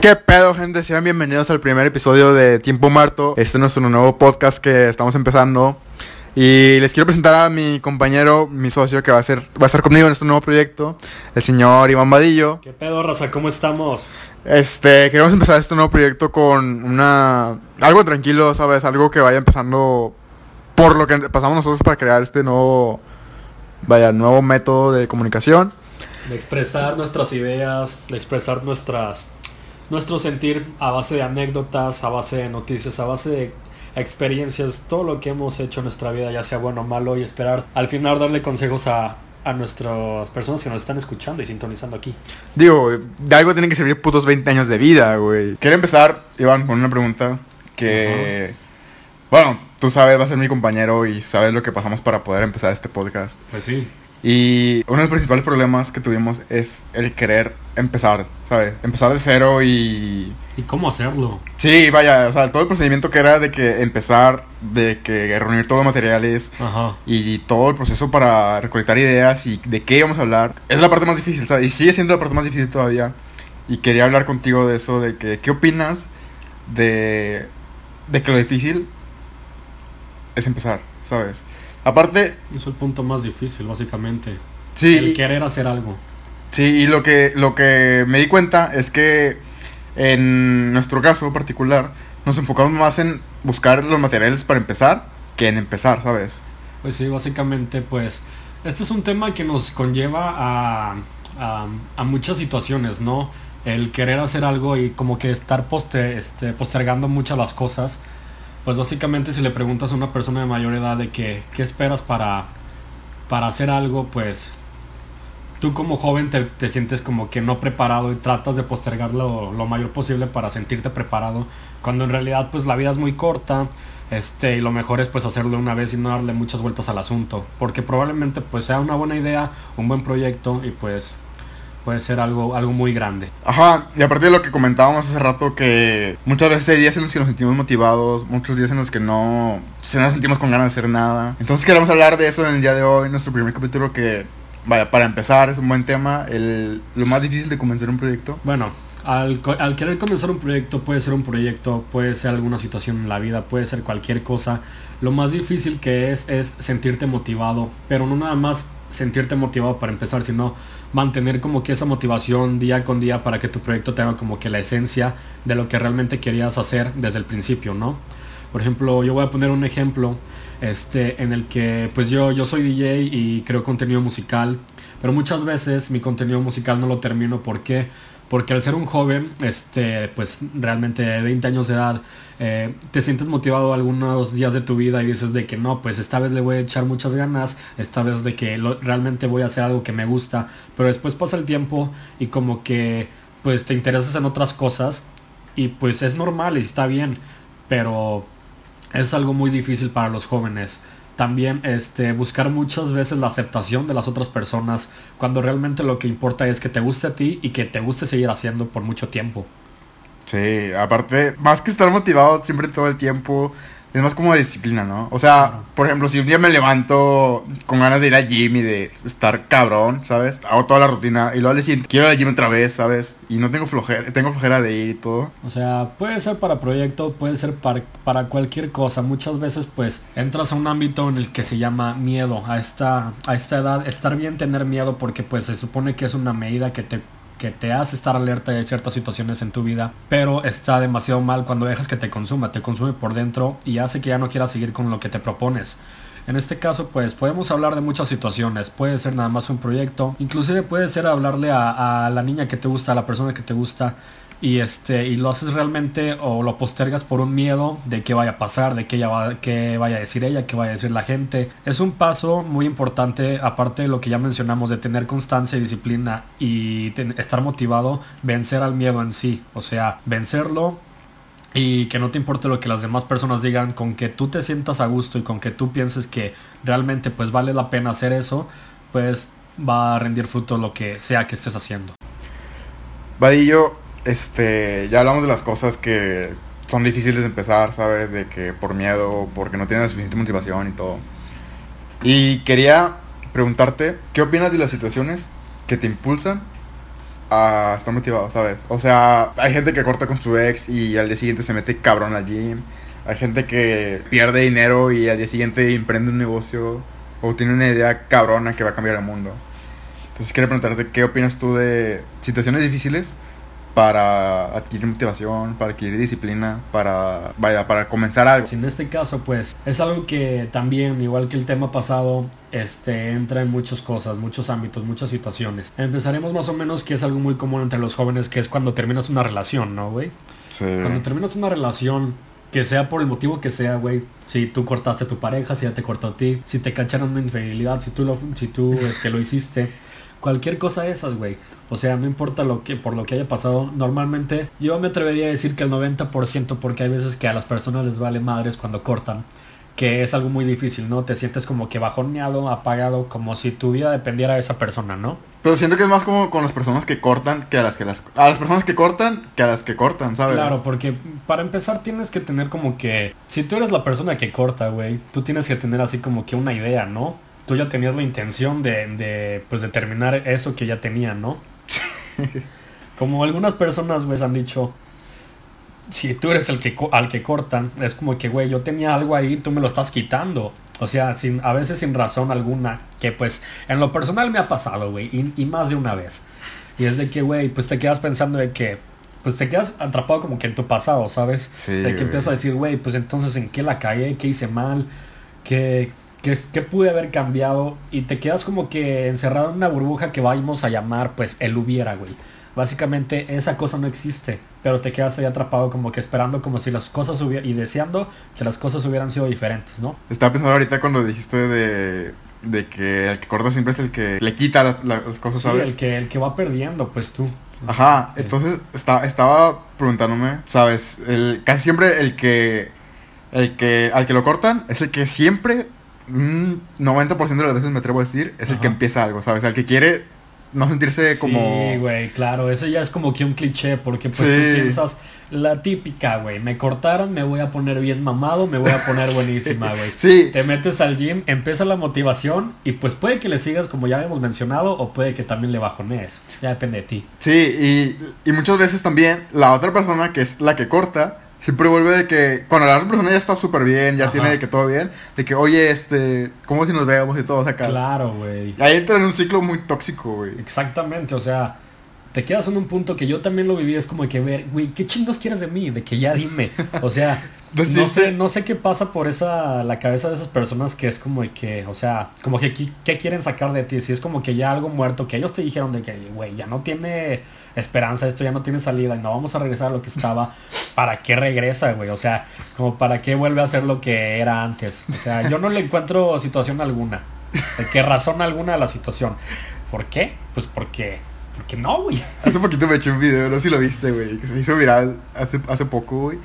¿Qué pedo, gente? Sean bienvenidos al primer episodio de Tiempo Muerto. Este es nuestro nuevo podcast que estamos empezando. Y les quiero presentar a mi compañero, mi socio, que va a, ser, va a estar conmigo en este nuevo proyecto, el señor Iván Vadillo. ¿Qué pedo, raza? ¿Cómo estamos? Este, queremos empezar este nuevo proyecto con una... Algo tranquilo, ¿sabes? Algo que vaya empezando por lo que pasamos nosotros para crear este nuevo... Vaya, nuevo método de comunicación. De expresar nuestras ideas, de expresar nuestras nuestro sentir a base de anécdotas, a base de noticias, a base de experiencias, todo lo que hemos hecho en nuestra vida, ya sea bueno o malo, y esperar al final darle consejos a, a nuestras personas que nos están escuchando y sintonizando aquí. Digo, de algo tienen que servir putos 20 años de vida, güey. Quiero empezar, Iván, con una pregunta que... Bueno, tú sabes, vas a ser mi compañero y sabes lo que pasamos para poder empezar este podcast. Pues sí. Y uno de los principales problemas que tuvimos es el querer empezar, ¿sabes? Empezar de cero y... ¿Y cómo hacerlo? Sí, vaya, o sea, todo el procedimiento que era de que empezar, de que reunir todos los materiales Ajá. y todo el proceso para recolectar ideas y de qué íbamos a hablar, es la parte más difícil, ¿sabes? Y sigue siendo la parte más difícil todavía. Y quería hablar contigo de eso, de que, ¿qué opinas de, de que lo difícil es empezar, ¿sabes? Aparte, Es el punto más difícil, básicamente. sí, El querer hacer algo. Sí, y lo que, lo que me di cuenta es que en nuestro caso particular nos enfocamos más en buscar los materiales para empezar que en empezar, ¿sabes? Pues sí, básicamente, pues, este es un tema que nos conlleva a, a, a muchas situaciones, ¿no? El querer hacer algo y como que estar este, postergando muchas las cosas. Pues básicamente si le preguntas a una persona de mayor edad de que, qué esperas para, para hacer algo, pues tú como joven te, te sientes como que no preparado y tratas de postergarlo lo mayor posible para sentirte preparado. Cuando en realidad pues la vida es muy corta. Este, y lo mejor es pues hacerlo una vez y no darle muchas vueltas al asunto. Porque probablemente pues sea una buena idea, un buen proyecto y pues puede ser algo, algo muy grande. Ajá, y aparte de lo que comentábamos hace rato que muchas veces hay días en los que nos sentimos motivados, muchos días en los que no se nos sentimos con ganas de hacer nada. Entonces queremos hablar de eso en el día de hoy, nuestro primer capítulo que, vaya, para empezar es un buen tema, el, lo más difícil de comenzar un proyecto. Bueno, al, al querer comenzar un proyecto, puede ser un proyecto, puede ser alguna situación en la vida, puede ser cualquier cosa. Lo más difícil que es es sentirte motivado, pero no nada más sentirte motivado para empezar, sino mantener como que esa motivación día con día para que tu proyecto tenga como que la esencia de lo que realmente querías hacer desde el principio, ¿no? Por ejemplo, yo voy a poner un ejemplo este, en el que pues yo, yo soy DJ y creo contenido musical, pero muchas veces mi contenido musical no lo termino. ¿Por qué? Porque al ser un joven, este, pues realmente de 20 años de edad, eh, te sientes motivado algunos días de tu vida y dices de que no, pues esta vez le voy a echar muchas ganas, esta vez de que realmente voy a hacer algo que me gusta, pero después pasa el tiempo y como que pues te interesas en otras cosas y pues es normal y está bien, pero es algo muy difícil para los jóvenes. También este, buscar muchas veces la aceptación de las otras personas cuando realmente lo que importa es que te guste a ti y que te guste seguir haciendo por mucho tiempo. Sí, aparte, más que estar motivado siempre todo el tiempo, es más como disciplina, ¿no? O sea, por ejemplo, si un día me levanto con ganas de ir al gym y de estar cabrón, ¿sabes? Hago toda la rutina y luego le siguiente quiero ir al gym otra vez, ¿sabes? Y no tengo flojera, tengo flojera de ir y todo. O sea, puede ser para proyecto, puede ser para, para cualquier cosa. Muchas veces pues entras a un ámbito en el que se llama miedo. A esta, a esta edad estar bien tener miedo porque pues se supone que es una medida que te, que te hace estar alerta de ciertas situaciones en tu vida. Pero está demasiado mal cuando dejas que te consuma. Te consume por dentro y hace que ya no quieras seguir con lo que te propones. En este caso, pues podemos hablar de muchas situaciones. Puede ser nada más un proyecto. Inclusive puede ser hablarle a, a la niña que te gusta, a la persona que te gusta. Y este, y lo haces realmente o lo postergas por un miedo de qué vaya a pasar, de qué, ella va, qué vaya a decir ella, qué vaya a decir la gente. Es un paso muy importante, aparte de lo que ya mencionamos, de tener constancia y disciplina y estar motivado, vencer al miedo en sí. O sea, vencerlo y que no te importe lo que las demás personas digan, con que tú te sientas a gusto y con que tú pienses que realmente pues vale la pena hacer eso, pues va a rendir fruto lo que sea que estés haciendo. Vadillo, este, ya hablamos de las cosas que son difíciles de empezar, ¿sabes? De que por miedo, porque no tienes suficiente motivación y todo. Y quería preguntarte, ¿qué opinas de las situaciones que te impulsan a estar motivado, ¿sabes? O sea, hay gente que corta con su ex y al día siguiente se mete cabrón al gym. Hay gente que pierde dinero y al día siguiente emprende un negocio o tiene una idea cabrona que va a cambiar el mundo. Entonces quiero preguntarte, ¿qué opinas tú de situaciones difíciles para adquirir motivación, para adquirir disciplina, para, vaya, para comenzar algo? En este caso, pues, es algo que también, igual que el tema pasado, este, entra en muchas cosas, muchos ámbitos, muchas situaciones. Empezaremos más o menos que es algo muy común entre los jóvenes, que es cuando terminas una relación, ¿no, güey? Sí. Cuando terminas una relación, que sea por el motivo que sea, güey. Si tú cortaste a tu pareja, si ya te cortó a ti, si te cacharon de infidelidad, si tú lo, si tú, este, lo hiciste. Cualquier cosa de esas, güey. O sea, no importa lo que, por lo que haya pasado. Normalmente, yo me atrevería a decir que el 90%, porque hay veces que a las personas les vale madres cuando cortan. Que es algo muy difícil, ¿no? Te sientes como que bajoneado, apagado, como si tu vida dependiera de esa persona, ¿no? Pero siento que es más como con las personas que cortan que a las que las... A las personas que cortan que a las que cortan, ¿sabes? Claro, porque para empezar tienes que tener como que... Si tú eres la persona que corta, güey, tú tienes que tener así como que una idea, ¿no? Tú ya tenías la intención de, de pues, de terminar eso que ya tenían, ¿no? Como algunas personas, güey, han dicho, si tú eres el que al que cortan, es como que, güey, yo tenía algo ahí, tú me lo estás quitando. O sea, sin, a veces sin razón alguna, que pues en lo personal me ha pasado, güey, y, y más de una vez. Y es de que, güey, pues te quedas pensando de que, pues te quedas atrapado como que en tu pasado, ¿sabes? Sí, de que güey. empiezas a decir, güey, pues entonces en qué la cagué, qué hice mal, qué, qué, qué pude haber cambiado. Y te quedas como que encerrado en una burbuja que vamos a llamar, pues, el hubiera, güey. Básicamente esa cosa no existe, pero te quedas ahí atrapado como que esperando como si las cosas hubieran, y deseando que las cosas hubieran sido diferentes, ¿no? Estaba pensando ahorita cuando dijiste de, de que el que corta siempre es el que le quita la- la- las cosas, Sí, ¿sabes? el que, el que va perdiendo, pues tú. Ajá, Sí. entonces está, estaba preguntándome, ¿sabes? El, casi siempre el que, el que, al que lo cortan es el que siempre, un 90% de las veces me atrevo a decir, es el que empieza algo, ¿sabes? El que quiere no sentirse como... Sí, güey, claro, ese ya es como que un cliché, porque pues Sí. tú piensas la típica, güey, me cortaron, me voy a poner bien mamado, me voy a poner buenísima, güey. Sí, Te metes al gym, empieza la motivación y pues puede que le sigas como ya habíamos mencionado o puede que también le bajonees. Ya depende de ti. sí, y, y muchas veces también la otra persona que es la que corta, siempre vuelve de que cuando la otra persona ya está súper bien, ya Ajá. tiene de que todo bien, de que, oye, este, ¿cómo si nos vemos y todo acá? Claro, güey. Ahí entra en un ciclo muy tóxico, güey. Exactamente, o sea, te quedas en un punto que yo también lo viví, es como de que ver, güey, ¿qué chingos quieres de mí? De que ya dime. O sea, no Deciste- sé, no sé qué pasa por esa, la cabeza de esas personas que es como que, o sea, como que qué quieren sacar de ti, si es como que ya algo muerto, que ellos te dijeron de que, güey, ya no tiene esperanza, esto ya no tiene salida y no vamos a regresar a lo que estaba, ¿para qué regresa, güey? O sea, como para qué vuelve a ser lo que era antes. O sea, yo no le encuentro situación alguna, de que razón alguna a la situación. ¿Por qué? Pues porque, porque no, güey. Hace poquito me eché un video, no sé si lo viste, güey, que se hizo viral hace, hace poco, güey.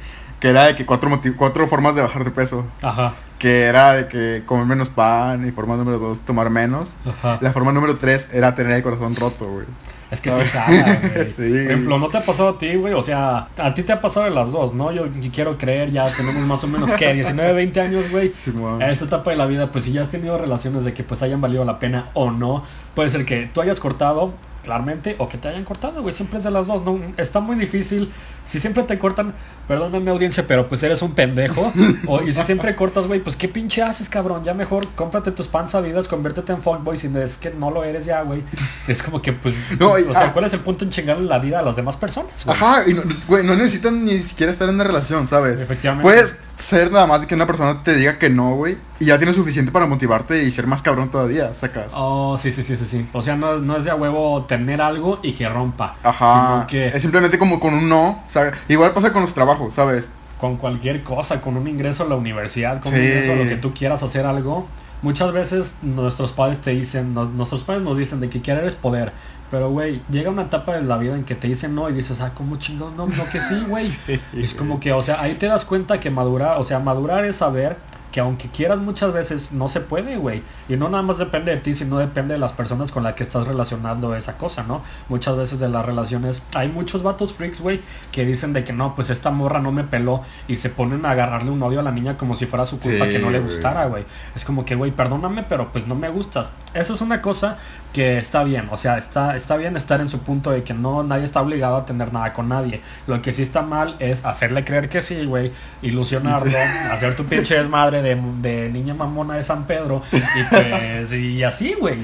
Que era de que cuatro, cuatro formas de bajar de peso. Ajá, Que era de que comer menos pan y forma número dos, tomar menos. ajá. La forma número tres era tener el corazón roto, güey. Es que sí jala, güey. Sí. Por ejemplo, ¿no te ha pasado a ti, güey? O sea, a ti te ha pasado de las dos, ¿no? Yo, yo quiero creer, ya tenemos más o menos, ¿qué? 19, 20 años, güey. Simón. A esta etapa de la vida, pues si ya has tenido relaciones de que pues hayan valido la pena o no, puede ser que tú hayas cortado, claramente, o que te hayan cortado, güey. Siempre es de las dos, ¿no? Está muy difícil. Si siempre te cortan, perdóname audiencia, pero pues eres un pendejo. o, y si siempre cortas, güey, pues qué pinche haces, cabrón. Ya mejor cómprate tus panzavidas, conviértete en fuckboy si no es que no lo eres ya, güey. Es como que, pues, No, y- o sea, ah. ¿cuál es el punto en chingarle la vida a las demás personas? Ajá, y no, güey, no necesitan ni siquiera estar en una relación, ¿sabes? Efectivamente. Puedes ser nada más de que una persona te diga que no, güey. Y ya tienes suficiente para motivarte y ser más cabrón todavía, sacas. Oh, sí, sí, sí, sí, sí. O sea, no, no es de a huevo tener algo y que rompa. Ajá. Sino que Es simplemente como con un no. Igual pasa con los trabajos, ¿sabes? con cualquier cosa, con un ingreso a la universidad, con un Sí. ingreso a lo que tú quieras hacer algo. Muchas veces nuestros padres te dicen, nuestros padres nos dicen de que querer es poder. Pero, güey, llega una etapa de la vida en que te dicen no y dices, ah, ¿cómo chingados? No, no que sí, güey. Es como que, o sea, ahí te das cuenta que madurar, o sea, madurar es saber que aunque quieras muchas veces no se puede, güey. Y no nada más depende de ti, sino depende de las personas con las que estás relacionando esa cosa, ¿no? Muchas veces de las relaciones hay muchos vatos freaks, güey, que dicen de que no, pues esta morra no me peló y se ponen a agarrarle un odio a la niña como si fuera su culpa Sí, que no le gustara, güey. Es como que, güey, perdóname, pero pues no me gustas. Eso es una cosa que está bien, o sea, está, está bien estar en su punto de que no, nadie está obligado a tener nada con nadie. Lo que sí está mal es hacerle creer que sí, güey, ilusionarlo, hacer tu pinche desmadre de, de niña mamona de San Pedro y pues, y así, güey.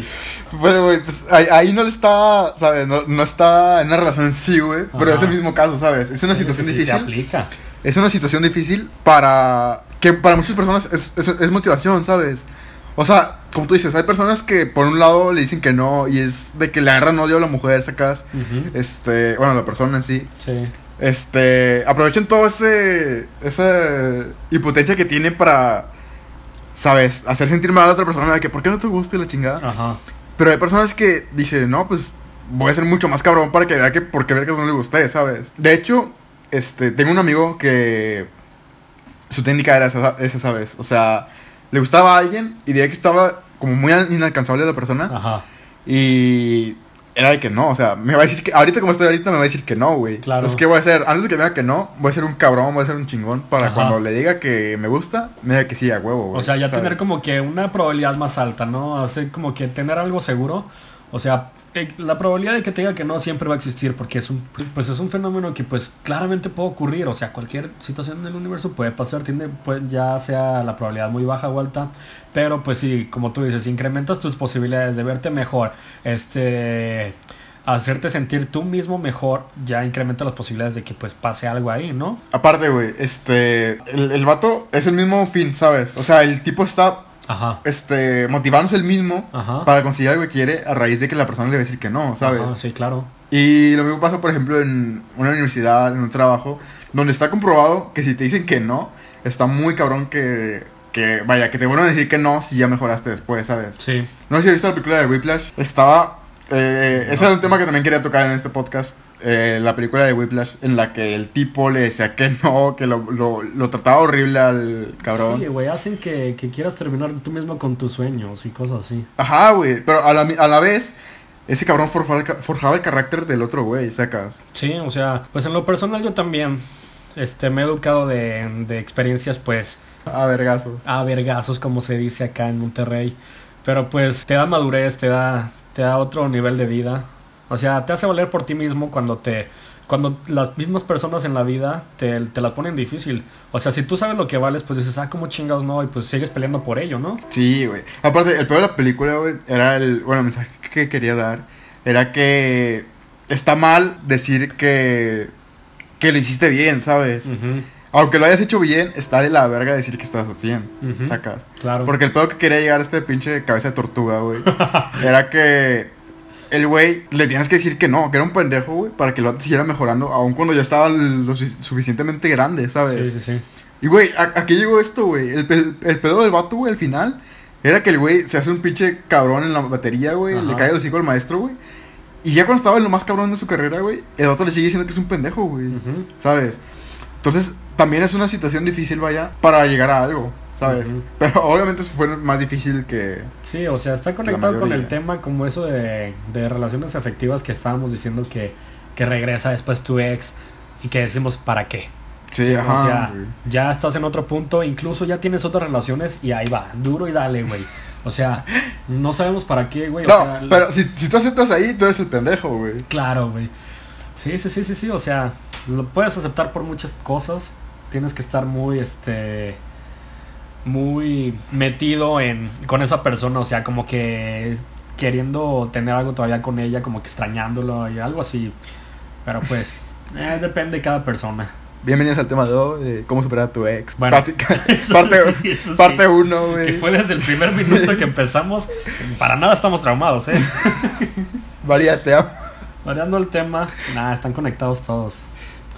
Bueno, güey, pues ahí, ahí no le está, ¿sabes? No, no está en una relación en sí, güey. Pero es el mismo caso, ¿sabes? Es una Sí, situación sí, sí, se difícil. aplica. es una situación difícil para que para muchas personas es, es- es motivación, ¿sabes? O sea, como tú dices, hay personas que por un lado le dicen que no y es de que le agarran odio a la mujer, sacas, este, bueno, la persona en sí, Sí. Este, aprovechen todo ese, esa impotencia que tiene para, ¿sabes? Hacer sentir mal a la otra persona de que, ¿por qué no te gusta y la chingada? Ajá. Pero hay personas que dicen, no, pues voy a ser mucho más cabrón para que vea que por qué vergas no le gusté, ¿sabes? De hecho, este, tengo un amigo que su técnica era esa, esa, ¿sabes? O sea, le gustaba a alguien y veía que estaba como muy inalcanzable la persona Ajá. y era de que no, o sea, me va a decir que, ahorita como estoy ahorita me va a decir que no, güey. Claro. Entonces, ¿qué voy a hacer? Antes de que me diga que no, voy a ser un cabrón, voy a ser un chingón para Ajá. cuando le diga que me gusta, me diga que sí, a huevo, güey. O sea, ya ¿sabes? tener como que una probabilidad más alta, ¿no? Hacer como que tener algo seguro. O sea, la probabilidad de que te diga que no siempre va a existir porque es un pues es un fenómeno que pues claramente puede ocurrir, o sea, cualquier situación del universo puede pasar, tiene pues ya sea la probabilidad muy baja o alta, pero pues sí, como tú dices, incrementas tus posibilidades de verte mejor, este hacerte sentir tú mismo mejor, ya incrementa las posibilidades de que pues pase algo ahí, ¿no? Aparte, güey, este, el, el vato es el mismo fin, ¿sabes? O sea, el tipo está, Ajá. este, motivándose el mismo Ajá. para conseguir algo que quiere a raíz de que la persona le va a decir que no, ¿sabes? Ajá, sí, claro. Y lo mismo pasa, por ejemplo, en una universidad, en un trabajo, donde está comprobado que si te dicen que no, está muy cabrón que, que vaya, que te vuelvan a decir que no si ya mejoraste después, ¿sabes? Sí. No sé si has visto la película de Whiplash. Estaba. Eh, ese No. era un tema que también quería tocar en este podcast. Eh, la película de Whiplash, en la que el tipo le decía que no, que lo, lo, lo trataba horrible al cabrón. Sí, güey, hacen que, que quieras terminar tú mismo con tus sueños y cosas así. Ajá, güey. Pero a la, a la vez, ese cabrón forjaba el, forjaba el carácter del otro güey, sacas. Sí, o sea, pues en lo personal yo también este, me he educado de, de experiencias pues A vergazos. a vergazos como se dice acá en Monterrey. Pero pues te da madurez, te da, te da otro nivel de vida. O sea, te hace valer por ti mismo cuando te... Cuando las mismas personas en la vida te, te la ponen difícil. O sea, si tú sabes lo que vales, pues dices, ah, como chingados no, y pues sigues peleando por ello, ¿no? Sí, güey. Aparte, el peor de la película, güey, era el. Bueno, el mensaje que quería dar. Era que. Está mal decir que. Que lo hiciste bien, ¿sabes? Aunque lo hayas hecho bien, está de la verga decir que estás haciendo. Ujú. Sacas. Claro. Porque el pedo que quería llegar a este pinche cabeza de tortuga, güey. era que el güey le tienes que decir que no, que era un pendejo, güey, para que lo siguiera mejorando, aun cuando ya estaba lo su- suficientemente grande, ¿sabes? Sí, sí, sí. Y güey, ¿a, a qué llegó esto, güey? El, el pedo del vato, güey, al final, era que el güey se hace un pinche cabrón en la batería, güey, le cae el hocico al maestro, güey. Y ya cuando estaba en lo más cabrón de su carrera, güey, el vato le sigue diciendo que es un pendejo, güey. ¿Sabes? Entonces, también es una situación difícil, vaya, para llegar a algo, ¿sabes? Pero obviamente eso fue más difícil que... Sí, o sea, está conectado con el tema como eso de, de relaciones afectivas que estábamos diciendo que, que regresa después tu ex y que decimos para qué. Sí, ajá. o sea, güey. ya estás en otro punto, incluso ya tienes otras relaciones y ahí va, duro y dale, güey. O sea, no sabemos para qué, güey. o No, sea, pero si, si tú aceptas ahí, tú eres el pendejo, güey. Claro, güey. Sí, sí, sí, sí, sí, o sea, lo puedes aceptar por muchas cosas. Tienes que estar muy, este, muy metido en, con esa persona, o sea, como que queriendo tener algo todavía con ella, como que extrañándolo y algo así. Pero pues, eh, depende de cada persona. Bienvenidos al tema de hoy, de cómo superar a tu ex. Bueno, parte eso parte, sí, eso sí. Que fue desde el primer minuto que empezamos, para nada estamos traumados, ¿eh? María, te amo. Variando el tema, nada, están conectados todos.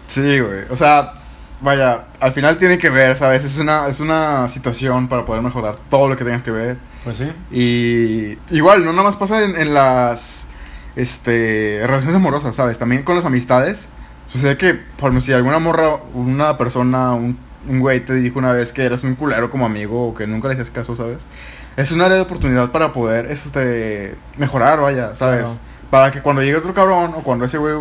Sí, güey. O sea, vaya, al final tiene que ver, ¿sabes? Es una, es una situación para poder mejorar todo lo que tengas que ver. Pues sí. Y igual, no nada más pasa en, en las este, relaciones amorosas, ¿sabes? También con las amistades. Sucede que, por ejemplo, si alguna morra, una persona, un un güey te dijo una vez que eras un culero como amigo o que nunca le hacías caso, ¿sabes? Es un área de oportunidad para poder este mejorar, vaya, ¿sabes? Claro. Para que cuando llegue otro cabrón o cuando ese güey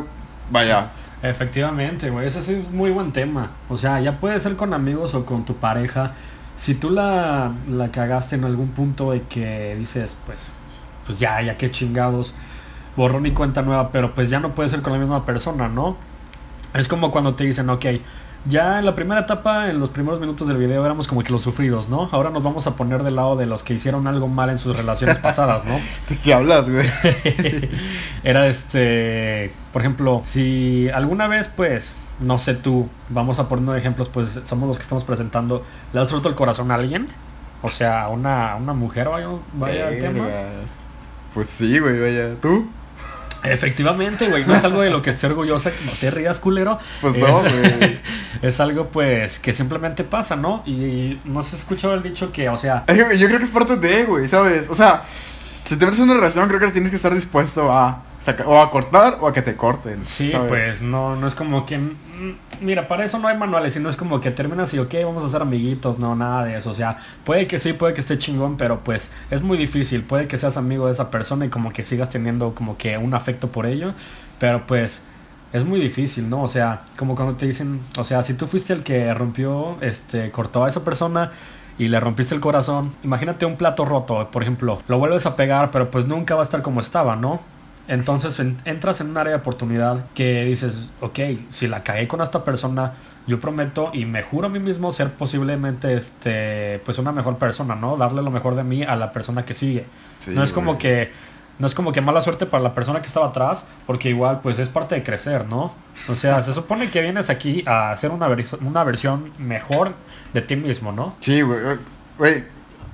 vaya, Efectivamente, güey, ese sí es muy buen tema. O sea, ya puede ser con amigos o con tu pareja. Si tú la, la cagaste en algún punto y que dices, pues, pues ya, ya qué chingados, borrón y cuenta nueva, pero pues ya no puede ser con la misma persona, ¿no? Es como cuando te dicen, ok, ya en la primera etapa, en los primeros minutos del video éramos como que los sufridos, ¿no? Ahora nos vamos a poner del lado de los que hicieron algo mal en sus relaciones pasadas, ¿no? ¿de qué hablas, güey? Era este, por ejemplo, si alguna vez, pues, no sé tú, vamos a poner ejemplos, pues somos los que estamos presentando, ¿le has roto el corazón a alguien? O sea, una, una mujer, vaya, vaya el tema. Pues sí, güey, vaya. ¿Tú? Efectivamente, güey, no es algo de lo que esté orgullosa, no te rías, culero. Pues es, no, güey. es algo, pues, que simplemente pasa, ¿no? Y no se ha escuchado el dicho que, o sea, Yo creo que es parte de, güey, ¿sabes? O sea, si te metes en una relación, creo que tienes que estar dispuesto a o a cortar o a que te corten. Sí, ¿sabes? pues no, no es como que... mm, Mira, para eso no hay manuales, sino es como que terminas y ok, vamos a ser amiguitos, no, nada de eso. O sea, puede que sí, puede que esté chingón, pero pues es muy difícil. Puede que seas amigo de esa persona y como que sigas teniendo como que un afecto por ello, pero pues es muy difícil, ¿no? O sea, como cuando te dicen, o sea, si tú fuiste el que rompió, este, cortó a esa persona y le rompiste el corazón, imagínate un plato roto, por ejemplo, lo vuelves a pegar, pero pues nunca va a estar como estaba, ¿no? Entonces en- entras en un área de oportunidad que dices, ok, si la cagué con esta persona, yo prometo y me juro a mí mismo ser posiblemente este, pues una mejor persona, ¿no? Darle lo mejor de mí a la persona que sigue. Sí, no es como güey. que no es como que mala suerte para la persona que estaba atrás, porque igual pues es parte de crecer, ¿no? O sea, se supone que vienes aquí a hacer una, una versión mejor de ti mismo, ¿no? Sí, güey. eh, Güey,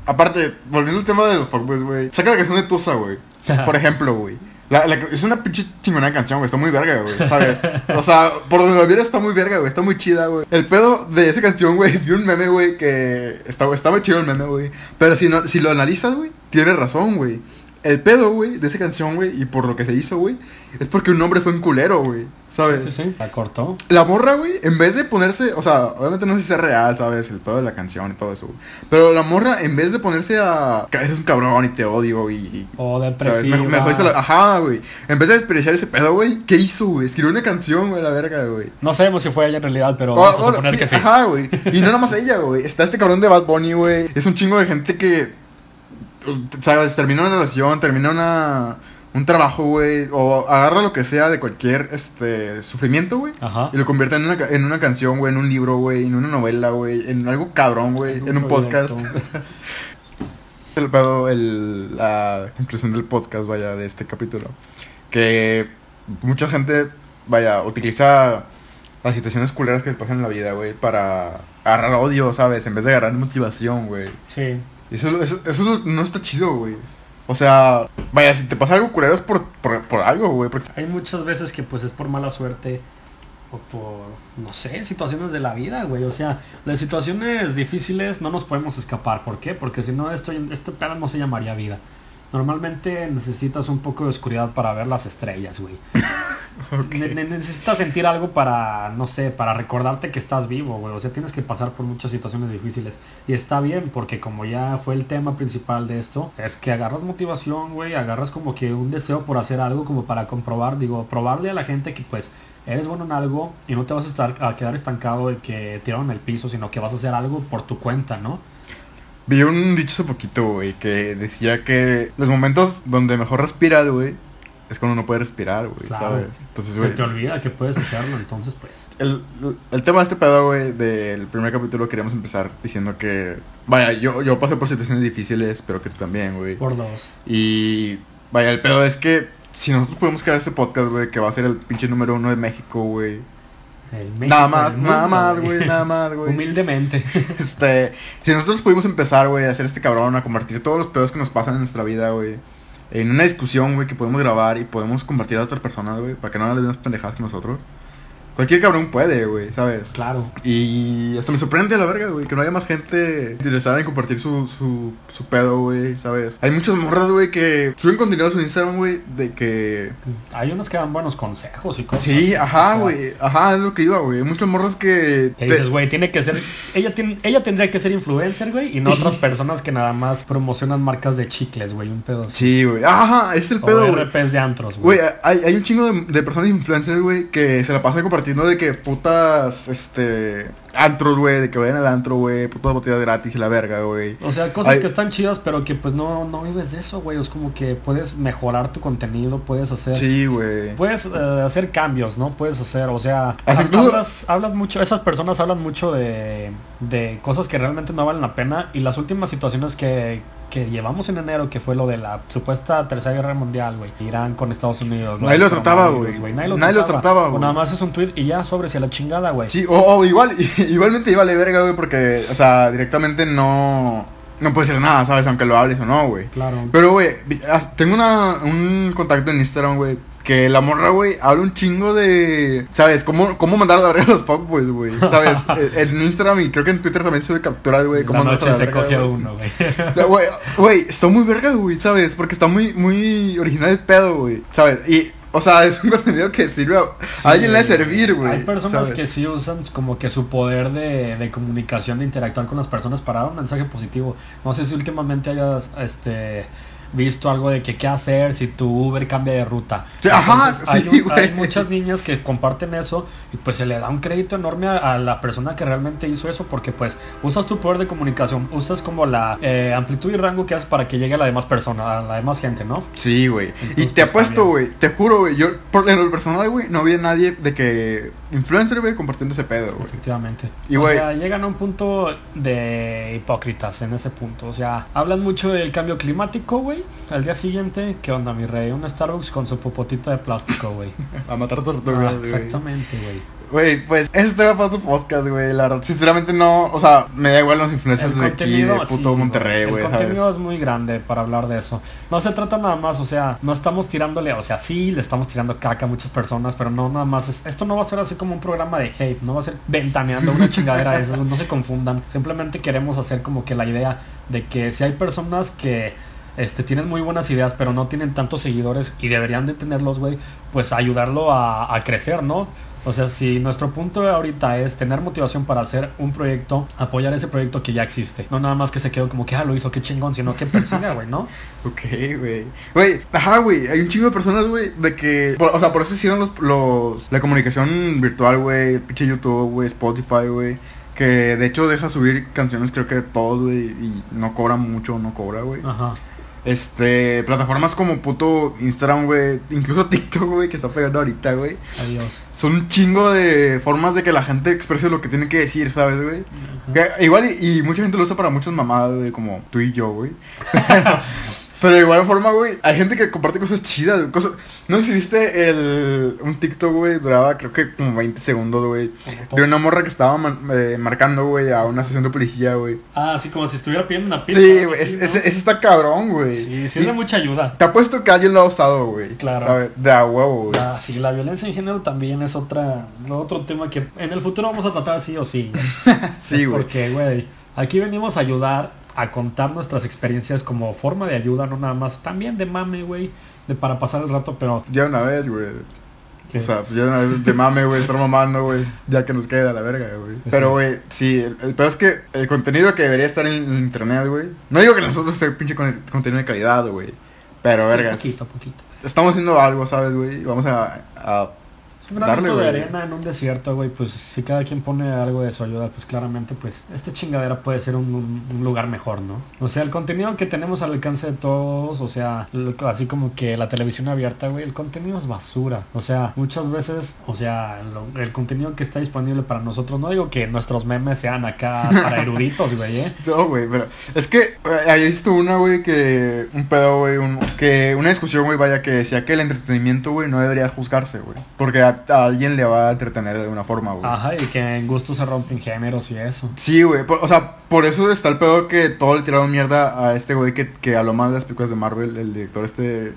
aparte, volviendo al tema de los fuckboys, güey. Saca la canción de Tusa, güey. Por ejemplo, güey. La- la- es una pinche chingona canción, güey. Está muy verga, güey. ¿Sabes? O sea, por donde lo viera está muy verga, güey. Está muy chida, güey. El pedo de esa canción, güey, vi un meme, güey, que estaba, estaba chido el meme, güey. Pero si, no, si lo analizas, güey, tiene razón, güey. El pedo, güey, de esa canción, güey, y por lo que se hizo, güey, es porque un hombre fue un culero, güey. ¿Sabes? Sí, sí, la cortó. La morra, güey, en vez de ponerse, o sea, obviamente no sé si es real, ¿sabes? El pedo de la canción y todo eso, güey. Pero la morra, en vez de ponerse a... Que eres un cabrón y te odio y... O depresiva. Me, me la... Ajá, güey. En vez de despreciar ese pedo, güey, ¿qué hizo, güey? Escribió una canción, güey, la verga, güey. No sabemos si fue ella en realidad, pero Oh, vamos a oh, suponer sí, que sí. Ajá, güey. Y no nada más ella, güey. Está este cabrón de Bad Bunny, güey. Es un chingo de gente que... ¿Sabes? Termina una relación, termina una... Un trabajo, güey. O agarra lo que sea de cualquier, este... Sufrimiento, güey. Ajá. Y lo convierte en una, en una canción, güey, en un libro, güey, en una novela, güey, en algo cabrón, güey, en un podcast. El el, la conclusión del podcast, vaya, de este capítulo. Que mucha gente, vaya, utiliza las situaciones culeras que pasan en la vida, güey, para agarrar odio, ¿sabes? En vez de agarrar motivación, güey. Sí. Eso, eso, eso no está chido, güey. O sea, vaya, si te pasa algo culero es por, por, por algo, güey. porque- Hay muchas veces que pues es por mala suerte o por, no sé, situaciones de la vida, güey. O sea, de situaciones difíciles no nos podemos escapar. ¿Por qué? Porque si no, esto, este pedo no se llamaría vida. Normalmente necesitas un poco de oscuridad para ver las estrellas, güey. Ne- necesitas sentir algo para, no sé, para recordarte que estás vivo, güey. O sea, tienes que pasar por muchas situaciones difíciles. Y está bien, porque como ya fue el tema principal de esto, es que agarras motivación, güey, agarras como que un deseo por hacer algo como para comprobar, digo, probarle a la gente que pues eres bueno en algo y no te vas a estar a quedar estancado de que tiraron el piso, sino que vas a hacer algo por tu cuenta, ¿no? Vi un dicho hace poquito, güey, que decía que los momentos donde mejor respiras, güey, es cuando no puedes respirar, güey, Claro. ¿sabes? Entonces, Se te olvida que puedes hacerlo, entonces pues. el, el tema de este pedo, güey, del primer capítulo queríamos empezar diciendo que, vaya, yo, yo pasé por situaciones difíciles, pero que tú también, güey. Por dos. Y, vaya, el pedo es que si nosotros podemos crear este podcast, güey, que va a ser el pinche número uno de México, güey. El México Nada más, mundo, nada más, güey, nada más, güey. Humildemente. Este, si nosotros pudimos empezar, güey, a hacer este cabrón, a compartir todos los pedos que nos pasan en nuestra vida, güey. En una discusión, güey, que podemos grabar y podemos compartir a otras personas, güey, para que no hagan las mismas pendejadas que nosotros. Cualquier cabrón puede, güey, ¿sabes? Claro. Y hasta me sorprende a la verga, güey, que no haya más gente interesada en compartir su, su, su pedo, güey, ¿sabes? Hay muchas morras, güey, que suben contenido a su Instagram, güey, de que... Hay unos que dan buenos consejos y cosas. Sí, ajá, O güey, ajá, es lo que iba, güey. Hay muchas morras que... Te- dices, güey, tiene que ser. Ella, tiene, ella tendría que ser influencer, güey, y no otras personas que nada más promocionan marcas de chicles, güey, un pedo. así. Sí, güey, ajá, es el O pedo, güey. RPs de antros, güey. Güey, hay, hay un chingo de, de personas influencers, güey, que se la pasan compartiendo de que putas, este, antros, güey, de que vayan al antro, güey, putas botellas gratis y la verga, güey. O sea, cosas Ay. que están chidas, pero que pues no, no vives de eso, güey. Es como que puedes mejorar tu contenido, puedes hacer... Sí, güey. Puedes eh, hacer cambios, ¿no? Puedes hacer, o sea, incluso- hablas, hablas mucho, esas personas hablan mucho de, de cosas que realmente no valen la pena y las últimas situaciones que, que llevamos en enero, que fue lo de la supuesta tercera guerra mundial, güey, Irán con Estados Unidos. Nadie lo trataba, güey. Nadie lo Nadie lo trataba, trataba, O güey. nada más es un tweet y ya sobres y a la chingada, güey. Sí, o, igual, igualmente iba a verga, güey, porque, o sea, directamente no, no puede ser nada, ¿sabes? Aunque lo hables o no, güey. Claro. Pero, güey, ah, tengo una, un contacto en Instagram, güey. Que la morra, güey, habla un chingo de... ¿Sabes? ¿Cómo, cómo mandar a la verga a los fuckboys, güey? ¿Sabes? Eh, en Instagram y creo que en Twitter también sube capturas, güey. la cómo mandas a noche la se verga, coge a uno, güey. O sea, güey, güey, está muy verga, güey, ¿sabes? Porque está muy, muy original el pedo, güey. ¿Sabes? Y, o sea, es un contenido que sirve a, a alguien le servir, güey. Hay personas ¿sabes? que sí usan como que su poder de, de comunicación, de interactuar con las personas para dar un mensaje positivo. No sé si últimamente hayas este visto algo de que qué hacer si tu Uber cambia de ruta. Sí, ajá, hay, sí, un- hay muchas niñas que comparten eso y pues se le da un crédito enorme a, a la persona que realmente hizo eso porque pues usas tu poder de comunicación, usas como la eh, amplitud y rango que haces para que llegue a la demás persona, a la demás gente, ¿no? Sí, güey. Y te pues, apuesto, güey. Te juro, güey. Yo, por en lo personal, güey, no vi a nadie de que influencer, güey, compartiendo ese pedo, güey. Efectivamente. Y, o sea, llegan a un punto de hipócritas en ese punto. O sea, hablan mucho del cambio climático, güey. Al día siguiente, ¿qué onda, mi rey? Un Starbucks con su popotito de plástico, güey. A matar Ah, tortugas, güey. exactamente, güey. Güey, pues, ese tema para tu podcast, güey. La verdad, sinceramente no, o sea, me da igual los influencers El de aquí, de contenido, puto sí, Monterrey, El güey, contenido ¿sabes? es muy grande para hablar de eso. No se trata nada más, o sea, no estamos tirándole, o sea, sí le estamos tirando caca a muchas personas, pero no nada más. es- esto no va a ser así como un programa de hate, no va a ser ventaneando una chingadera de esas, no se confundan. Simplemente queremos hacer como que la idea de que si hay personas que este, tienen muy buenas ideas, pero no tienen tantos seguidores y deberían de tenerlos, güey, pues ayudarlo a, a crecer, ¿no? O sea, si nuestro punto de ahorita es tener motivación para hacer un proyecto, apoyar ese proyecto que ya existe. No nada más que se quedó como que, ah, lo hizo, qué chingón, sino que persiga, güey, ¿no? Ok, güey. Güey, ajá, güey. Hay un chingo de personas, güey, de que. por- o sea, por eso hicieron los, los. La comunicación virtual, güey. Pinche YouTube, güey. Spotify, güey. Que de hecho deja subir canciones, creo que de todos, güey. Y no cobra mucho, no cobra, güey. Ajá. Este. Plataformas como puto Instagram, güey. Incluso TikTok, güey, que está pegando ahorita, güey. Adiós. Son un chingo de formas de que la gente exprese lo que tiene que decir, ¿sabes, güey? Igual y, y mucha gente lo usa para muchas mamadas, güey, como tú y yo, güey. Pero de igual forma, güey, hay gente que comparte cosas chidas, güey, cosas... No sé si viste el... Un TikTok, güey, duraba creo que como 20 segundos, güey. De una morra que estaba man- eh, marcando, güey, a una estación de policía, güey. Ah, así como si estuviera pidiendo una pizza. Sí, güey, ese, está cabrón, güey. Sí, sí, es de mucha ayuda. Te apuesto que alguien lo ha usado, güey. Claro. ¿sabes? De a huevo, güey. Ah, sí, la violencia en género también es otra, otro tema que en el futuro vamos a tratar sí o sí. Sí, güey. Porque, güey, aquí venimos a ayudar a contar nuestras experiencias como forma de ayuda, no nada más, también de mame, güey, de para pasar el rato, pero Ya una vez, güey. que- O sea, pues ya una vez de mame, güey, estar mamando, güey. Ya que nos queda la verga, güey. Pues Pero, güey, sí, el, el peor es que el contenido que debería estar en, en internet, güey. No digo que nosotros sea pinche con- contenido de calidad, güey. Pero, vergas. poquito, poquito. Estamos haciendo algo, ¿sabes, güey? Vamos a, a Es un granito Darle, de güey. arena en un desierto, güey, pues si cada quien pone algo de su ayuda, pues claramente, pues esta chingadera puede ser un, un- un lugar mejor, ¿no? O sea, el contenido que tenemos al alcance de todos, o sea, lo- así como que la televisión abierta, güey, el contenido es basura. O sea, muchas veces, o sea, lo- el contenido que está disponible para nosotros, no digo que nuestros memes sean acá para eruditos, güey, ¿eh? No, güey, pero es que eh, ahí visto una, güey, que un pedo, güey, un- que una discusión, güey, vaya, que decía que el entretenimiento, güey, no debería juzgarse, güey. Porque a, a alguien le va a entretener de alguna forma, güey. Ajá, y que en gusto se rompen géneros y eso. Sí, güey, o sea, por eso está el pedo que todo le tiraron mierda a este güey que, que habló mal de las películas de Marvel, el director este...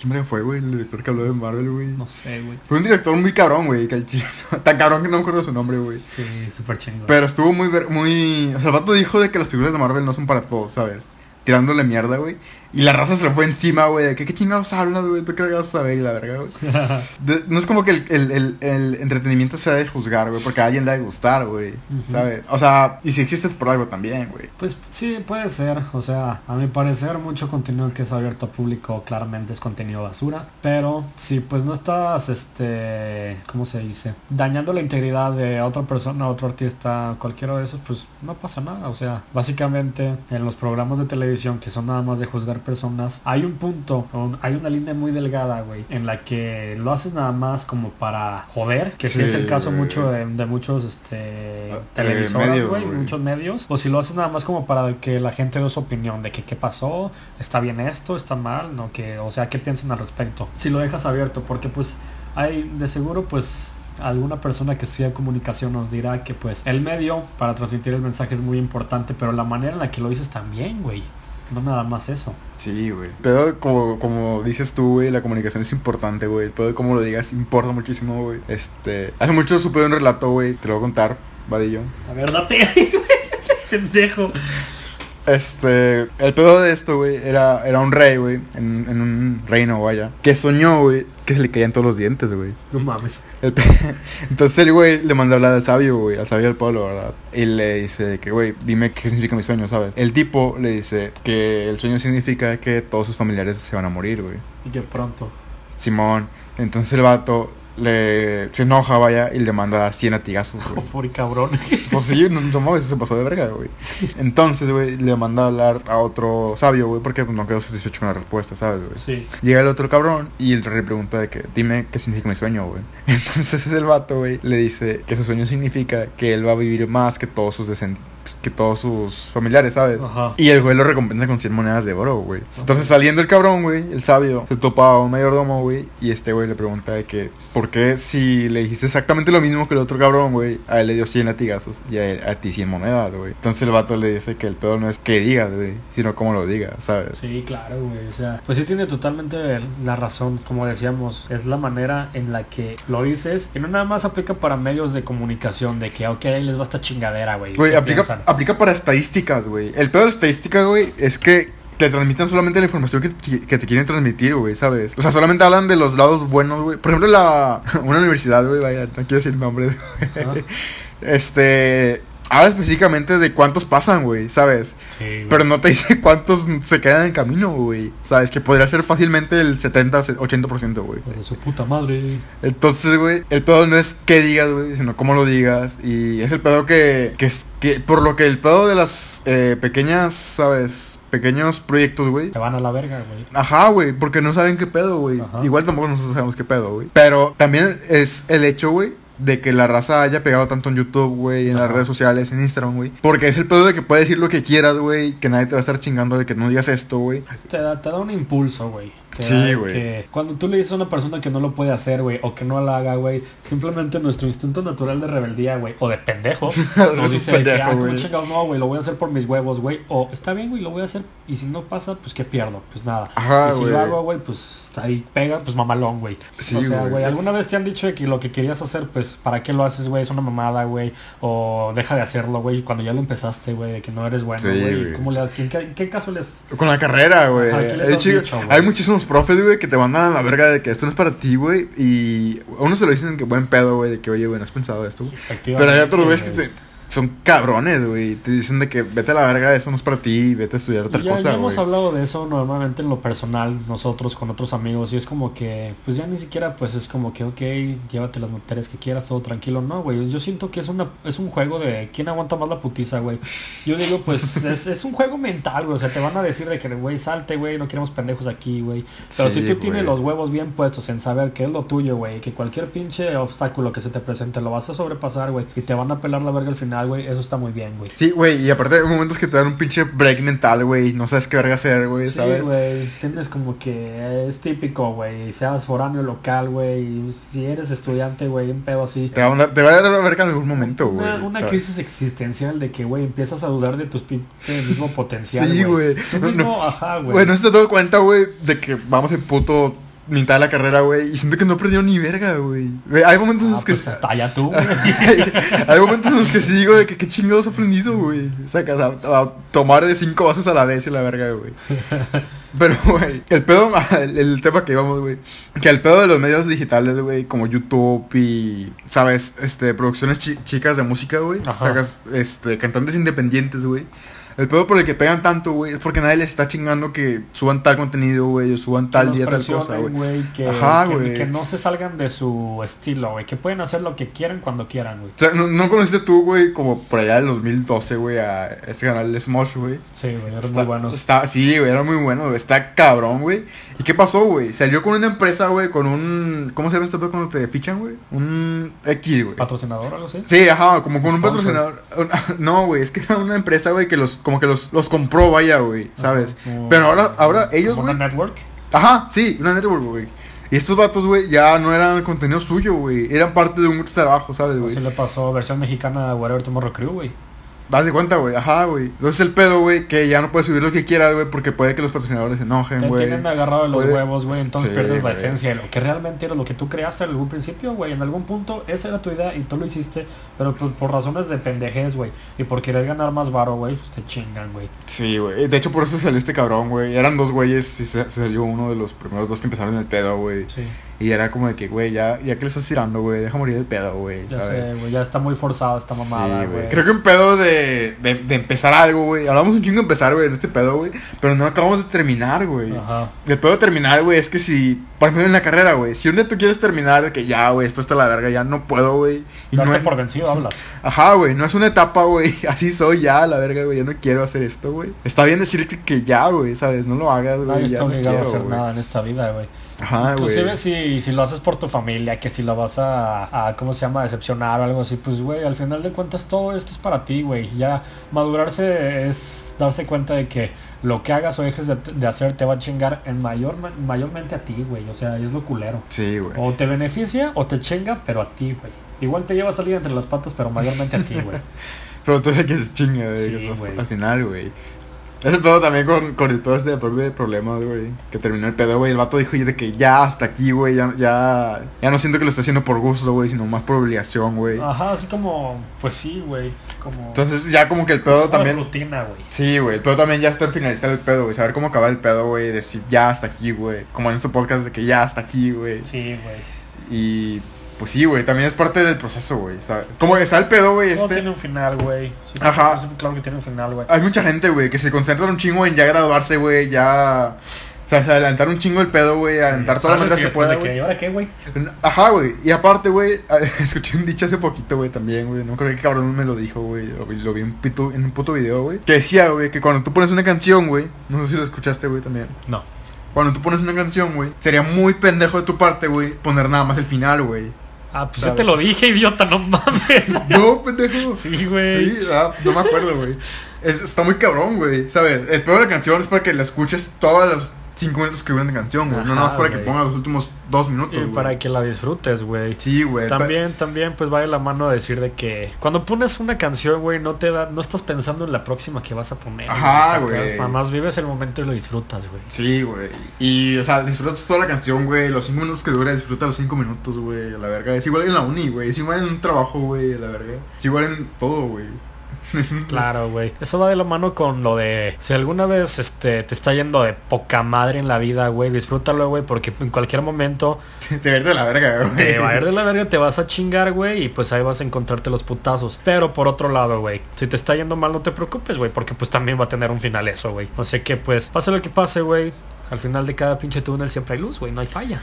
¿Quién fue, güey? El director que habló de Marvel, güey. No sé, güey. Fue un director muy cabrón, güey. Tan cabrón que no me acuerdo su nombre, güey. Sí, súper chingón. Pero estuvo muy, ver- muy... O sea, el vato dijo de que las películas de Marvel no son para todos, ¿sabes? Tirándole mierda, güey. Y la raza se le fue encima, güey. De que qué chingados hablas, güey. ¿Tú qué vas a saber? Y la verga, güey. No es como que el, el, el, el entretenimiento sea de juzgar, güey. Porque a alguien le ha de gustar, güey. ¿Sabes? O sea, y si existe es por algo también, güey. Pues sí, puede ser. O sea, a mi parecer, mucho contenido que es abierto a público claramente es contenido basura. Pero si pues no estás, este, ¿cómo se dice? Dañando la integridad de otra persona, otro artista, cualquiera de esos, pues no pasa nada. O sea, básicamente en los programas de televisión que son nada más de juzgar personas, hay un punto, un- hay una línea muy delgada, güey, en la que lo haces nada más como para joder, que sí, Sí, es el caso güey. mucho de, de muchos, este, Eh, televisoras, güey. muchos medios, o si lo haces nada más como para que la gente dé su opinión de que qué pasó, está bien esto, está mal, no que, o sea, qué piensan al respecto. Si lo dejas abierto, porque pues hay de seguro pues alguna persona que estudia comunicación nos dirá que pues el medio para transmitir el mensaje es muy importante, pero la manera en la que lo dices también, güey. No nada más eso. Sí, güey. Pero como, como dices tú, güey, la comunicación es importante, güey. De cómo lo digas importa muchísimo, güey. Este... Hace mucho supe un relato, güey. Te lo voy a contar, vadillo. La verdad te pendejo. Este, el pedo de esto, güey, era, era un rey, güey, en, en un reino, vaya, que soñó, güey, que se le caían todos los dientes, güey. No mames. El Entonces el güey le mandó a hablar al sabio, güey, al sabio del pueblo, ¿verdad? Y le dice que, güey, dime qué significa mi sueño, ¿sabes? El tipo le dice que el sueño significa que todos sus familiares se van a morir, güey. Y que pronto. Simón. Entonces el vato le se enoja, vaya, y le manda 100 latigazos, Oh, güey. pobre cabrón. Pues sí, no, no mames, se pasó de verga, güey. Entonces, güey, le manda a hablar a otro sabio, güey, porque pues, no quedó satisfecho con la respuesta, ¿sabes, güey? Sí. Llega el otro cabrón y el rey pregunta de que, dime qué significa mi sueño, güey. Entonces el vato, güey, le dice que su sueño significa que él va a vivir más que todos sus descendientes. Que todos sus familiares, ¿sabes? Ajá. Y el güey lo recompensa con 100 monedas de oro, güey. Entonces saliendo el cabrón, güey, el sabio, se topa a un mayordomo, güey. Y este güey le pregunta de que, ¿por qué si le dijiste exactamente lo mismo que el otro cabrón, güey? A él le dio 100 latigazos y a, él- a ti 100 monedas, güey. Entonces el vato le dice que el pedo no es que digas, güey, sino cómo lo digas, ¿sabes? Sí, claro, güey. O sea, pues sí tiene totalmente la razón. Como decíamos, es la manera en la que lo dices. Y no nada más aplica para medios de comunicación. De que, ok, ahí les va esta chingadera, güey. Güey, ¿Qué aplica, piensan? Aplica para estadísticas, güey. El pedo de la estadística, güey, es que te transmiten solamente la información que, te- que te quieren transmitir, güey, ¿sabes? O sea, solamente hablan de los lados buenos, güey. Por ejemplo, la una universidad, güey, vaya, no quiero decir nombres. Ajá. este, habla específicamente de cuántos pasan, güey, ¿sabes? Sí, güey. Pero no te dice cuántos se quedan en camino, güey. ¿Sabes? Que podría ser fácilmente el 70 o 80%, güey. De su puta madre. Entonces, güey, el pedo no es qué digas, güey, sino cómo lo digas. Y es el pedo que, que es que por lo que el pedo de las eh, pequeñas, ¿sabes? Pequeños proyectos, güey. Te van a la verga, güey. Ajá, güey, porque no saben qué pedo, güey. Igual tampoco nosotros sabemos qué pedo, güey. Pero también es el hecho, güey, de que la raza haya pegado tanto en YouTube, güey, en las redes sociales, en Instagram, güey. Porque es el pedo de que puedes decir lo que quieras, güey, que nadie te va a estar chingando de que no digas esto, güey. Te da, te da un impulso, güey. Sí, güey. que Cuando tú le dices a una persona que no lo puede hacer, güey, o que no la haga, güey, simplemente nuestro instinto natural de rebeldía, güey, o de pendejo, nos dice de que, pendejo, ah, ¿cómo güey. chingados no, güey? Lo voy a hacer por mis huevos, güey. O está bien, güey, lo voy a hacer. Y si no pasa, pues ¿qué pierdo? Pues nada. Ajá, y si lo hago, güey, pues ahí pega, pues mamalón, güey. Sí, o sea, güey. alguna vez te han dicho que lo que querías hacer, pues, ¿para qué lo haces, güey? Es una mamada, güey. O deja de hacerlo, güey, cuando ya lo empezaste, güey, de que no eres bueno, güey. ¿Cómo le ¿En qué, en qué caso les Con la carrera, güey. Ajá, ¿qué les De has hecho, dicho, güey? hay muchísimos profes, güey, que te mandan a la verga de que esto no es para ti, güey. Y a uno se lo dicen que buen pedo, güey, de que, oye, güey, ¿no has pensado esto? Pero hay otros güeyes que te- son cabrones, güey. Te dicen de que vete a la verga, eso no es para ti, vete a estudiar otra ya, cosa, ya hemos güey. hablado de eso normalmente en lo personal, nosotros con otros amigos, y es como que, pues ya ni siquiera, pues es como que, ok, llévate las materias que quieras, todo tranquilo, no, güey, yo siento que es una es un juego de quién aguanta más la putiza, güey. Yo digo, pues es, es un juego mental, güey, o sea, te van a decir de que, güey, salte, güey, no queremos pendejos aquí, güey. Pero Sí, si tú tienes los huevos bien puestos en saber qué es lo tuyo, güey, que cualquier pinche obstáculo que se te presente lo vas a sobrepasar, güey, y te van a pelar la verga al final, güey, eso está muy bien, güey. Sí, güey, y aparte hay momentos que te dan un pinche break mental, güey, y no sabes qué verga hacer, güey, Sí, ¿sabes? güey, tienes como que es típico, güey, seas foráneo local, güey, si eres estudiante, güey, un pedo así. te, va a dar, te va a dar verga en algún momento, güey. Una, una crisis existencial de que, güey, empiezas a dudar de tus pinches mismo potencial, Sí, güey. No, mismo, no. ajá, güey. Güey, no se te das cuenta, güey, de que vamos en puto mitad de la carrera, güey, y siento que no aprendió ni verga, güey. Güey, Hay momentos en Ah, los que... pues talla tú, güey. hay momentos en los que sí digo de que qué chingados aprendido, güey. O sea, que, a tomar de cinco vasos a la vez y la verga, güey. Pero, güey, el pedo, el, el tema que íbamos, güey. Que el pedo de los medios digitales, güey, como YouTube y, ¿sabes? Este, producciones chi- chicas de música, güey. Sacas, este, cantantes independientes, güey. El pedo por el que pegan tanto, güey, es porque nadie les está chingando que suban tal contenido, güey, o suban tal día tal cosa, güey. que, Ajá, que- güey. que no se salgan de su estilo, güey. Que pueden hacer lo que quieran cuando quieran, güey. O sea, ¿no, no conociste tú, güey, como por allá del 2012, güey, a este canal Smosh, güey? Sí, güey, eran muy buenos. está- sí, güey, era muy bueno, güey. Está cabrón, güey. ¿Y qué pasó, güey? Salió con una empresa, güey, con un... ¿Cómo se llama este pedo cuando te fichan, güey? Un X, güey. ¿Patrocinador o algo así? Sí, ajá, como con un patrocinador. No, güey, es que era una empresa, güey, que los, como que los, los compró, vaya, güey, ¿sabes? Como- Pero ahora, ahora ellos, güey. una network. Ajá, sí, una network, güey. Y estos vatos, güey, ya no eran contenido suyo, güey. Eran parte de un trabajo, ¿sabes, güey? Así le pasó versión mexicana a Whatever Tomorrow Crew, güey. Das de cuenta, güey. Ajá, güey. Entonces el pedo, güey, que ya no puedes subir lo que quieras, güey, porque puede que los patrocinadores se enojen, güey. tienen agarrado de los Puede- huevos, güey, entonces Sí, pierdes la esencia de lo que realmente era lo que tú creaste en algún principio, güey. En algún punto esa era tu idea y tú lo hiciste, pero pues, por razones de pendejez, güey. Y por querer ganar más varo, güey, pues te chingan, güey. Sí, güey. De hecho, por eso salió este cabrón, güey. Eran dos güeyes y se, se salió uno de los primeros dos que empezaron el pedo, güey. Sí, Y era como de que, güey, ya, ya que le estás tirando, güey, deja morir el pedo, güey, ya ¿sabes? sé, güey, ya está muy forzado esta mamada, Sí, güey. Creo que un pedo de, de, de empezar algo, güey. Hablamos un chingo de empezar, güey, en este pedo, güey. Pero no acabamos de terminar, güey. Ajá. El pedo de terminar, güey, es que si, por ejemplo, en la carrera, güey, si un día tú quieres terminar que ya, güey, esto está la verga, ya no puedo, güey. Y no es- por vencido hablas. Ajá, güey, no es una etapa, güey. Así soy ya, la verga, güey. Yo no quiero hacer esto, güey. Está bien decir que, que ya, güey, ¿sabes? No lo hagas, güey. Nadie está no obligado a quiero, hacer güey. nada en esta vida, güey. Ajá. Inclusive si, si lo haces por tu familia, que si lo vas a, a, ¿cómo se llama? Decepcionar o algo así, pues, güey, al final de cuentas todo esto es para ti, güey. Ya madurarse es darse cuenta de que lo que hagas o dejes de, de hacer te va a chingar en mayor, mayormente a ti, güey. O sea, es lo culero. Sí, güey. O te beneficia o te chinga, pero a ti, güey. Igual te lleva a salir entre las patas, pero mayormente a ti, güey. Pero tú eres que se chinga, güey. Sí, eso güey. Al final, güey. Ese pedo también con, con el todo este de problemas, güey. Que terminó el pedo, güey. El vato dijo de que ya hasta aquí, güey. Ya, ya, ya no siento que lo esté haciendo por gusto, güey. Sino más por obligación, güey. Ajá, así como, pues sí, güey. Como Entonces ya como que el pedo también... rutina, güey. Sí, güey, el pedo también ya está en finalizar el pedo, güey. Saber cómo acabar el pedo, güey. Decir ya hasta aquí, güey. Como en este podcast de que ya hasta aquí, güey. Sí, güey. Y pues sí, güey, también es parte del proceso, güey. Como está el pedo, güey, este. tiene un final, güey. Sí, Ajá. Claro que tiene un final, güey. Hay mucha gente, güey, que se concentra un chingo en ya graduarse, güey, ya. O sea, se adelantar un chingo el pedo, güey, adelantar todas las y que pueda, güey. ¿Y ahora qué, güey? Ajá, güey. Y aparte, güey, escuché un dicho hace poquito, güey, también, güey. No creo que cabrón me lo dijo, güey. Lo, vi- lo vi en, un pito- en un puto video, güey. Que decía, güey, que cuando tú pones una canción, güey. No sé si lo escuchaste, güey, también. No. Cuando tú pones una canción, güey. Sería muy pendejo de tu parte, güey, poner nada más el final, güey. Ah, pues ¿Sabes? yo te lo dije, idiota, no mames. No, pendejo. Sí, güey. Sí, ah, no me acuerdo, güey. Es- Está muy cabrón, güey. ¿Sabes? El peor de la canción es para que la escuches todas las 5 minutos que duran de canción, güey. No nada más para que güey. pongas los últimos 2 minutos, Y para que la disfrutes, güey. Sí, güey. También, también, pues va de la mano a decir de que cuando pones una canción, güey, no te da, no estás pensando en la próxima que vas a poner. Ajá, güey. Nada más vives el momento y lo disfrutas, güey. Sí, güey. Y, o sea, disfrutas toda la canción, güey. Los 5 minutos que dura, disfruta los 5 minutos, güey. A la verga. Es igual en la uni, güey. Es igual en un trabajo, güey. A la verga. Es igual en todo, güey. Claro, güey. Eso va de la mano con lo de si alguna vez este te está yendo de poca madre en la vida, güey, disfrútalo, güey, porque en cualquier momento Te va a ir de la verga, güey. te va a ir de la verga, te vas a chingar, güey, y pues ahí vas a encontrarte los putazos. Pero por otro lado, güey, si te está yendo mal no te preocupes, güey, porque pues también va a tener un final eso, güey. O sea que pues, pase lo que pase, güey, al final de cada pinche túnel siempre hay luz, güey, no hay falla.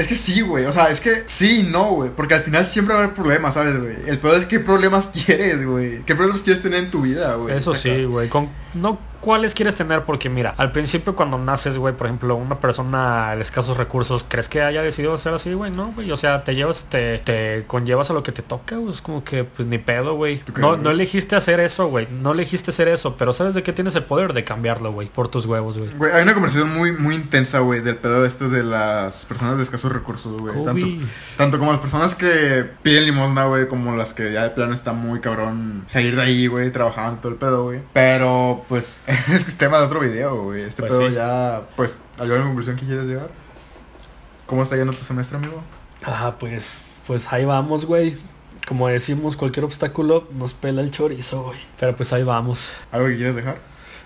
Es que sí, güey. O sea, es que sí y no, güey. Porque al final siempre va a haber problemas, ¿sabes, güey? El peor es qué problemas quieres, güey. ¿Qué problemas quieres tener en tu vida, güey? Eso sí, güey. Con no cuáles quieres tener porque mira, al principio cuando naces, güey, por ejemplo, una persona de escasos recursos, ¿crees que haya decidido ser así, güey? No, güey. O sea, te llevas, te, te conllevas a lo que te toca, güey. Es como que, pues ni pedo, güey. ¿Tú crees, No, no elegiste hacer eso, güey. No elegiste hacer eso, pero sabes de qué tienes el poder de cambiarlo, güey. Por tus huevos, güey. Güey, hay una conversación muy, muy intensa, güey, del pedo este de las personas de escasos recursos, güey. Tanto, tanto como las personas que piden limosna, güey, como las que ya de plano está muy cabrón salir de ahí, güey, trabajando todo el pedo, güey. Pero, pues, es que es tema de otro video, güey. Este Pues pedo sí. ya, pues, ¿alguna conclusión que quieres llegar? ¿Cómo está yendo tu semestre, amigo? Ah, pues, pues ahí vamos, güey. Como decimos, cualquier obstáculo nos pela el chorizo, güey. Pero pues ahí vamos. ¿Algo que quieres dejar?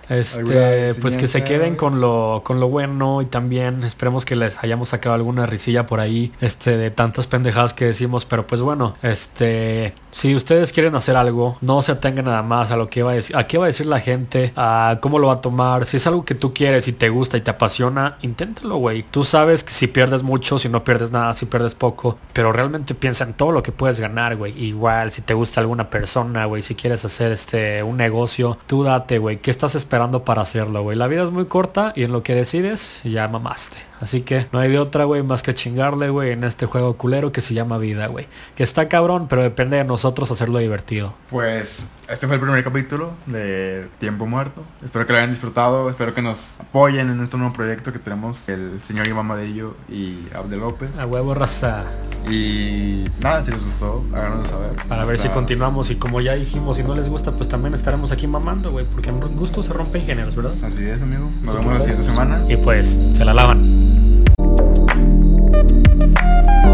Este, pues que se queden con lo, con lo bueno y también esperemos que les hayamos sacado alguna risilla por ahí, este, de tantas pendejadas que decimos, pero pues bueno, este, si ustedes quieren hacer algo, no se atengan nada más a lo que va a decir, a qué va a decir la gente, a cómo lo va a tomar, si es algo que tú quieres y te gusta y te apasiona, inténtalo, güey. Tú sabes que si pierdes mucho, si no pierdes nada, si pierdes poco, pero realmente piensa en todo lo que puedes ganar, güey. Igual, si te gusta alguna persona, güey, si quieres hacer este, un negocio, tú date, güey, ¿qué estás esperando? Esperando para hacerlo, güey. La vida es muy corta y en lo que decides ya mamaste. Así que no hay de otra, güey, más que chingarle, güey, en este juego culero que se llama vida, güey. Que está cabrón, pero depende de nosotros hacerlo divertido. Pues este fue el primer capítulo de Tiempo Muerto. Espero que lo hayan disfrutado, espero que nos apoyen en este nuevo proyecto que tenemos el señor Iván Madillo y Abdel López. A huevo raza. Y nada, si les gustó, háganos saber. Para ver si continuamos y como ya dijimos, si no les gusta, pues también estaremos aquí mamando, güey, porque en gusto se rompen géneros, ¿verdad? Así es, amigo. Nos vemos la siguiente semana. Y pues, se la lavan. Música